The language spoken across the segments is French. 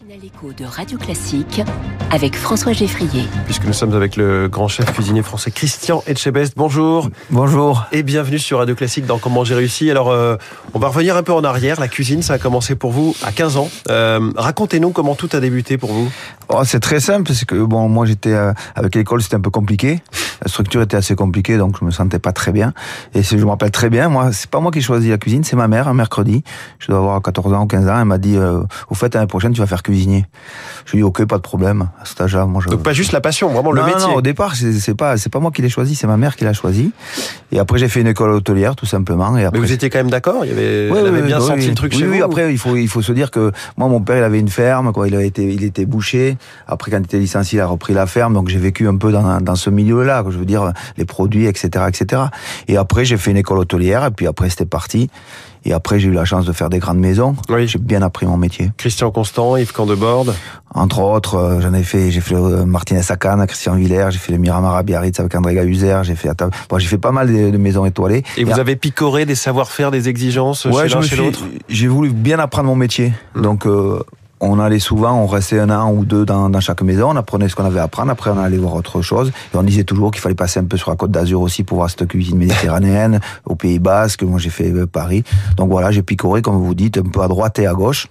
L'écho de Radio Classique avec François Geffrier. Puisque nous sommes avec le grand chef cuisinier français Christian Etchebest. Bonjour. Bonjour. Et bienvenue sur Radio Classique dans Comment j'ai réussi. Alors, euh, on va revenir un peu en arrière. La cuisine, ça a commencé pour vous à 15 ans. Euh, Racontez-nous comment tout a débuté pour vous. Oh, c'est très simple, parce que bon, moi j'étais euh, avec l'école, c'était un peu compliqué. La structure était assez compliquée, donc je me sentais pas très bien. Et je me rappelle très bien, moi, c'est pas moi qui ai choisi la cuisine, c'est ma mère, un mercredi. Je dois avoir 14 ans ou 15 ans, elle m'a dit, euh, au fait, l'année prochaine, tu vas faire cuisinier. Je lui ai dit, ok, pas de problème. À cet âge-là, moi, je... Donc pas juste la passion, vraiment le métier. Non, au départ, c'est pas, c'est pas moi qui l'ai choisi, c'est ma mère qui l'a choisi. Et après, j'ai fait une école hôtelière, tout simplement. Et après, Mais vous étiez quand même d'accord? Il y avait, Oui, elle oui, avait bien oui, senti oui. le truc oui, chez oui, vous. après, il faut, il faut se dire que moi, mon père, il avait une ferme, quoi. Il avait été, il était boucher. Après, quand il était licencié, il a repris la ferme. Donc, j'ai vécu un peu dans, dans ce milieu-là. Je veux dire, les produits, etc., etc. Et après, j'ai fait une école hôtelière. Et puis après, c'était parti. Et après, j'ai eu la chance de faire des grandes maisons. Oui. J'ai bien appris mon métier. Christian Constant, Yves Candeborde. Entre autres, euh, j'en ai fait, j'ai fait le Martinez à Cannes, Christian Villers, j'ai fait le Miramar à Biarritz avec André Gahuzer, j'ai fait, bon, j'ai fait pas mal de, de maisons étoilées. Et vous avez picoré des savoir-faire, des exigences Ouais, chez l'un, chez l'autre? J'ai voulu bien apprendre mon métier. Mm. Donc, euh, on allait souvent, on restait un an ou deux dans, dans chaque maison, on apprenait ce qu'on avait à apprendre, après on allait voir autre chose. Et on disait toujours qu'il fallait passer un peu sur la côte d'Azur aussi pour voir cette cuisine méditerranéenne, au Pays Basque, moi j'ai fait euh, Paris. Donc voilà, j'ai picoré, comme vous dites, un peu à droite et à gauche.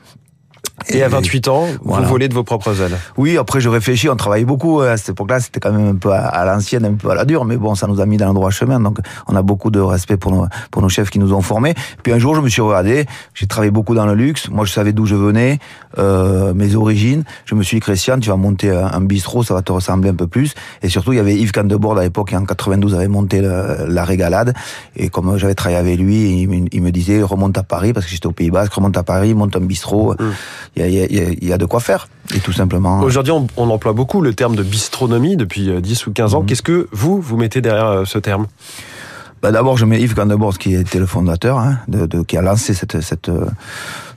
Et à 28 ans, Voilà. vous volez de vos propres ailes. Oui, après je réfléchis, on travaillait beaucoup à cette époque-là, c'était quand même un peu à, l'ancienne, un peu à la dure, mais bon, ça nous a mis dans le droit chemin, donc on a beaucoup de respect pour nos, pour nos chefs qui nous ont formés. Puis un jour, je me suis regardé, j'ai travaillé beaucoup dans le luxe, moi je savais d'où je venais, euh, mes origines, je me suis dit, Christian, tu vas monter un, bistrot, ça va te ressembler un peu plus, et surtout, il y avait Yves Candebord à l'époque, qui en 92 avait monté le- la régalade, et comme j'avais travaillé avec lui, il, me- il me disait, remonte à Paris, parce que j'étais au Pays Basque, remonte à Paris, monte un bistrot, a, il y y y a de quoi faire, et tout simplement... Aujourd'hui, on, on emploie beaucoup le terme de bistronomie depuis euh, 10 ou 15 ans. Mhm. Qu'est-ce que vous, vous mettez derrière euh, ce terme? Bah, D'abord, je mets Yves Candebord, qui était le fondateur, hein, de, de- qui a lancé cette, cette, euh,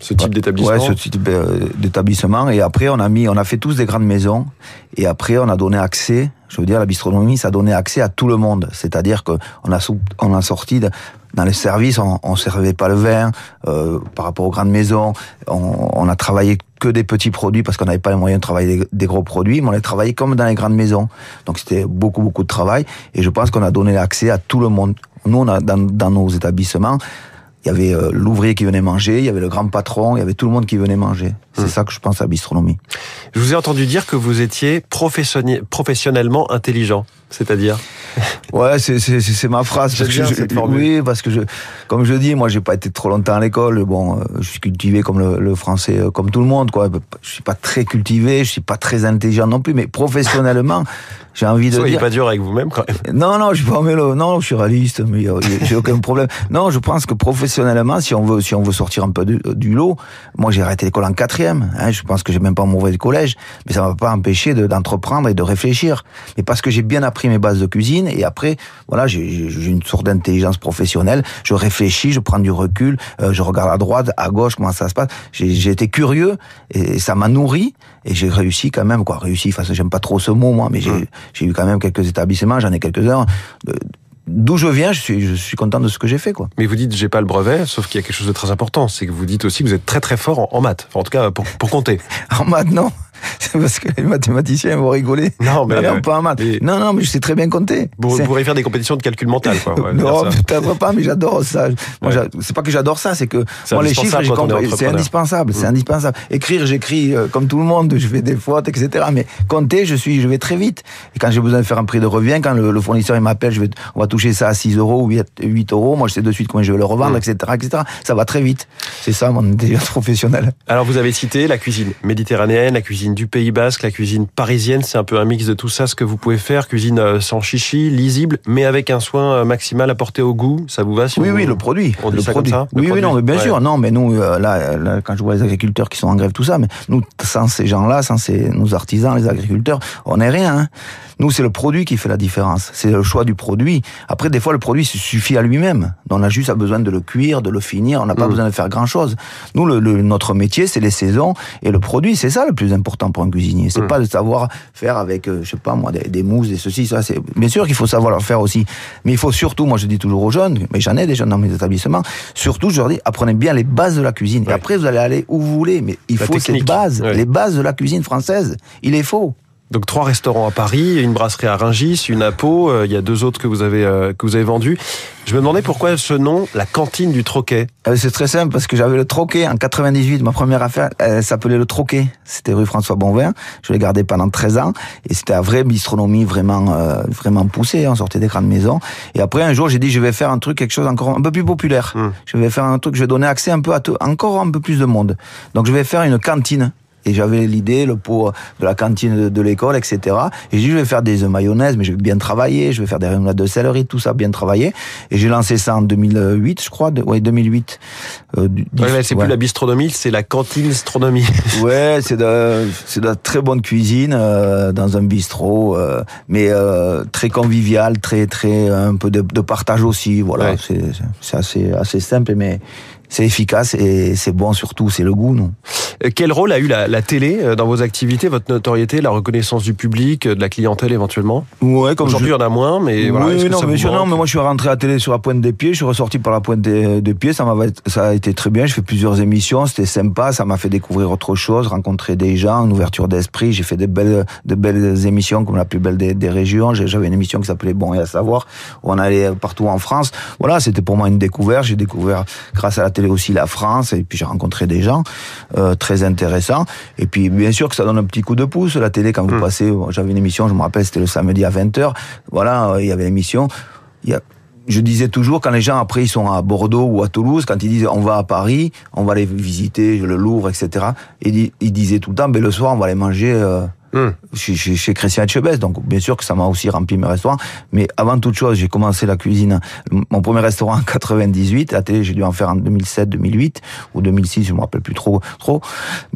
Ce type d'établissement ouais, ce type euh, d'établissement. Et après, on a mis, on a fait tous des grandes maisons. Et après, on a donné accès. Je veux dire, la bistronomie, ça a donné accès à tout le monde. C'est-à-dire que on a, on a sorti de- dans les services, on, on servait pas le vin euh, par rapport aux grandes maisons. On, on a travaillé que des petits produits parce qu'on n'avait pas les moyens de travailler des, des gros produits, mais on les travaillait comme dans les grandes maisons. Donc c'était beaucoup beaucoup de travail. Et je pense qu'on a donné l'accès à tout le monde. Nous, on a dans, dans nos établissements, il y avait euh, l'ouvrier qui venait manger, il y avait le grand patron, il y avait tout le monde qui venait manger. C'est Hmm. ça que je pense à bistronomie. Je vous ai entendu dire que vous étiez professionnellement intelligent, c'est-à-dire Ouais, c'est ma phrase. Parce bien que je- cette formule. oui, parce que je, comme je dis, moi, j'ai pas été trop longtemps à l'école. Bon, euh, je suis cultivé comme le, le français, euh, comme tout le monde, quoi. Je suis pas très cultivé, je suis pas très intelligent non plus, mais professionnellement, j'ai envie de Soyez dire. pas dur avec vous-même quand même. Non, non, je suis pas un mélo. Non, je suis réaliste, mais a- j'ai aucun problème. Non, je pense que professionnellement, si on veut, si on veut sortir un peu du, du lot, moi j'ai arrêté l'école en quatrième. Hein, je pense que j'ai même pas mauvais de collège, mais ça m'a pas empêché de- d'entreprendre et de réfléchir. Mais parce que j'ai bien appris mes bases de cuisine et après, voilà, j'ai- une sorte d'intelligence professionnelle. Je réfléchis, je prends du recul, euh, je regarde à droite, à gauche, comment ça se passe. J'ai été curieux et ça m'a nourri et j'ai réussi quand même, quoi. Réussi, enfin, j'aime pas trop ce mot, moi, mais j'ai eu quand même quelques établissements, j'en ai quelques-uns. Euh, D'où je viens, je suis, je suis content de ce que j'ai fait, quoi. Mais vous dites j'ai pas le brevet, sauf qu'il y a quelque chose de très important, c'est que vous dites aussi que vous êtes très très fort en, en maths. Enfin, en tout cas pour, pour compter. En maths, non. C'est parce que les mathématiciens vont rigoler. Non, mais, non, euh, pas en maths. mais- Non, non, mais je sais très bien compter. Vous, pourriez faire des compétitions de calcul mental, quoi. non, peut-être pas, mais j'adore ça. Moi, Ouais. c'est pas que j'adore ça, c'est que moi les chiffres. C'est indispensable, c'est Mm. indispensable. Écrire, j'écris euh, comme tout le monde, je fais des fautes, etc. Mais compter, je suis, je vais très vite. Et quand j'ai besoin de faire un prix de revient, quand le, le fournisseur il m'appelle, je vais, on va toucher ça à 6 euros ou 8, 8 euros. Moi, je sais de suite comment je vais le revendre, Mm. etc., etc. Ça va très vite. C'est ça mon intelligence professionnelle. Alors vous avez cité la cuisine méditerranéenne, la cuisine du Pays Basque, la cuisine parisienne, c'est un peu un mix de tout ça ce que vous pouvez faire, cuisine euh, sans chichi, lisible, mais avec un soin euh, maximal apporté au goût, ça vous va si Oui, oui, le produit. on dit le ça produit. comme ça, oui, oui, produit? non, mais bien Ouais. sûr. Non, mais nous, euh, là, là, quand je vois les agriculteurs qui sont en grève, tout ça, mais nous, sans ces gens-là, sans ces, nos artisans, les agriculteurs, on n'est rien. hein. Nous, c'est le produit qui fait la différence. C'est le choix du produit. Après, des fois, le produit suffit à lui-même. On a juste besoin de le cuire, de le finir. On n'a pas Mm. besoin de faire grand-chose. Nous, le, le- notre métier, c'est les saisons et le produit. C'est ça le plus important. Important pour un cuisinier. C'est Mm. pas de savoir faire avec, euh, je sais pas moi, des, des mousses, des ceci, ça. C'est bien sûr qu'il faut savoir le faire aussi, mais il faut surtout, moi je dis toujours aux jeunes, mais j'en ai des jeunes dans mes établissements. Surtout, je leur dis, apprenez bien les bases de la cuisine. Et après, vous allez aller où vous voulez, mais il La faut technique. ces bases, Ouais. les bases de la cuisine française. Il est faux. Donc trois restaurants à Paris, une brasserie à Rungis, une à Pau. euh, Il y a deux autres que vous avez euh, que vous avez vendus. Je me demandais pourquoi ce nom, la cantine du Troquet. Euh, C'est très simple parce que j'avais le troquet en 98. Ma première affaire, elle s'appelait le troquet. C'était rue François Bonvin. Je l'ai gardé pendant 13 ans et c'était un vrai bistronomie vraiment euh, vraiment poussée. On sortait des grandes maisons. Et après un jour, j'ai dit je vais faire un truc quelque chose encore un peu plus populaire. Mm. Je vais faire un truc, je vais donner accès un peu à tout, encore un peu plus de monde. Donc je vais faire une cantine. Et j'avais l'idée, le pot de la cantine de, de l'école, etc. Et j'ai dit, je vais faire des œufs mayonnaise, mais je vais bien travailler, je vais faire des rémoulades de céleri, tout ça bien travaillé. Et j'ai lancé ça en 2008, je crois, de, ouais, 2008. Euh, Ouais, c'est ouais. plus la bistronomie, c'est la cantine astronomie. Ouais, c'est de, c'est de la très bonne cuisine euh, dans un bistrot, euh, mais euh, très convivial, très très un peu de, de partage aussi. Voilà, Ouais. c'est c'est assez assez simple, mais c'est efficace et c'est bon surtout, c'est le goût, non Euh, Quel rôle a eu la, la télé euh, dans vos activités, votre notoriété, la reconnaissance du public, euh, de la clientèle éventuellement? Ouais, comme Aujourd'hui, il y en a moins, mais voilà. est-ce oui, non, ça mais je- non, moi je suis rentré à la télé sur la pointe des pieds, je suis ressorti par la pointe des, des pieds, ça m'a ça a été très bien, j'ai fait plusieurs émissions, c'était sympa, ça m'a fait découvrir autre chose, rencontrer des gens, une ouverture d'esprit, j'ai fait des belles de belles émissions comme la plus belle des, des régions, j'avais une émission qui s'appelait Bon et à savoir, où on allait partout en France. Voilà, c'était pour moi une découverte, j'ai découvert grâce à la télé aussi la France et puis j'ai rencontré des gens euh, très intéressants et puis bien sûr que ça donne un petit coup de pouce la télé quand vous Hmm. passez, j'avais une émission, je me rappelle, c'était le samedi à 20h. Voilà, euh, il y avait l'émission il y a, je disais toujours quand les gens après ils sont à Bordeaux ou à Toulouse, quand ils disent on va à Paris, on va aller visiter le Louvre, etc. Di- ils disaient tout le temps, ben le soir on va aller manger euh, Hum. chez, chez, chez Christian Etchebest. Donc bien sûr que ça m'a aussi rempli mes restaurants. Mais avant toute chose, j'ai commencé la cuisine. Mon premier restaurant en 98, la télé j'ai dû en faire en 2007, 2008 ou 2006, je me rappelle plus trop. trop.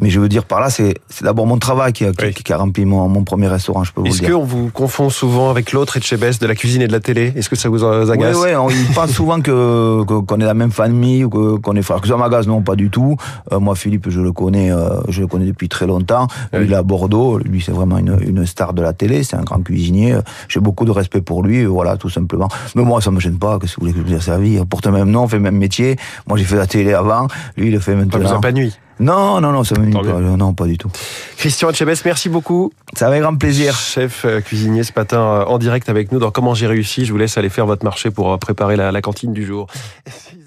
Mais je veux dire par là, c'est d'abord mon travail qui a, qui- Oui. qui a rempli mon, mon premier restaurant, je peux vous Est-ce qu'on vous confond souvent avec l'autre Etchebest de la cuisine et de la télé? Est-ce que ça vous Oui, agace? oui, on ils pensent souvent que qu'on est la même famille ou que- qu'on est frères. Que ça m'agace, non, pas du tout. Euh, moi, Philippe, je le connais, euh, je le connais depuis très longtemps. Oui. Lui, il est à Bordeaux. Lui, c'est vraiment une, une star de la télé. C'est un grand cuisinier. J'ai beaucoup de respect pour lui. Voilà, tout simplement. Mais moi, ça me gêne pas. Qu'est-ce que vous voulez que je vous vie? On porte le même nom, on fait le même métier. Moi, j'ai fait la télé avant. Lui, il le fait Ça vous maintenant. pas nuit Non, non, non, ça me pas. Non, pas du tout. Christian Etchebest, merci beaucoup. Ça avec grand plaisir. Chef euh, cuisinier ce matin euh, en direct avec nous dans Comment j'ai réussi. Je vous laisse aller faire votre marché pour euh, préparer la, la cantine du jour.